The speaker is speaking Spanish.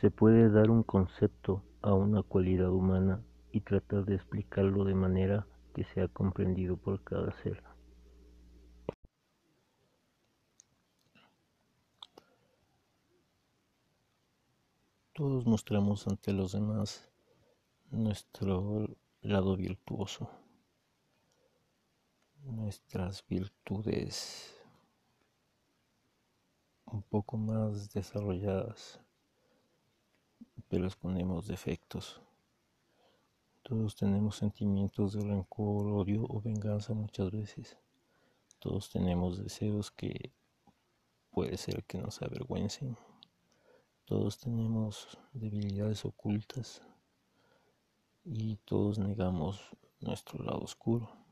Se puede dar un concepto a una cualidad humana y tratar de explicarlo de manera que sea comprendido por cada ser. Todos mostramos ante los demás nuestro lado virtuoso, nuestras virtudes un poco más desarrolladas, pero escondemos defectos. Todos tenemos sentimientos de rencor, odio o venganza muchas veces. Todos tenemos deseos que puede ser que nos avergüencen. Todos tenemos debilidades ocultas y todos negamos nuestro lado oscuro.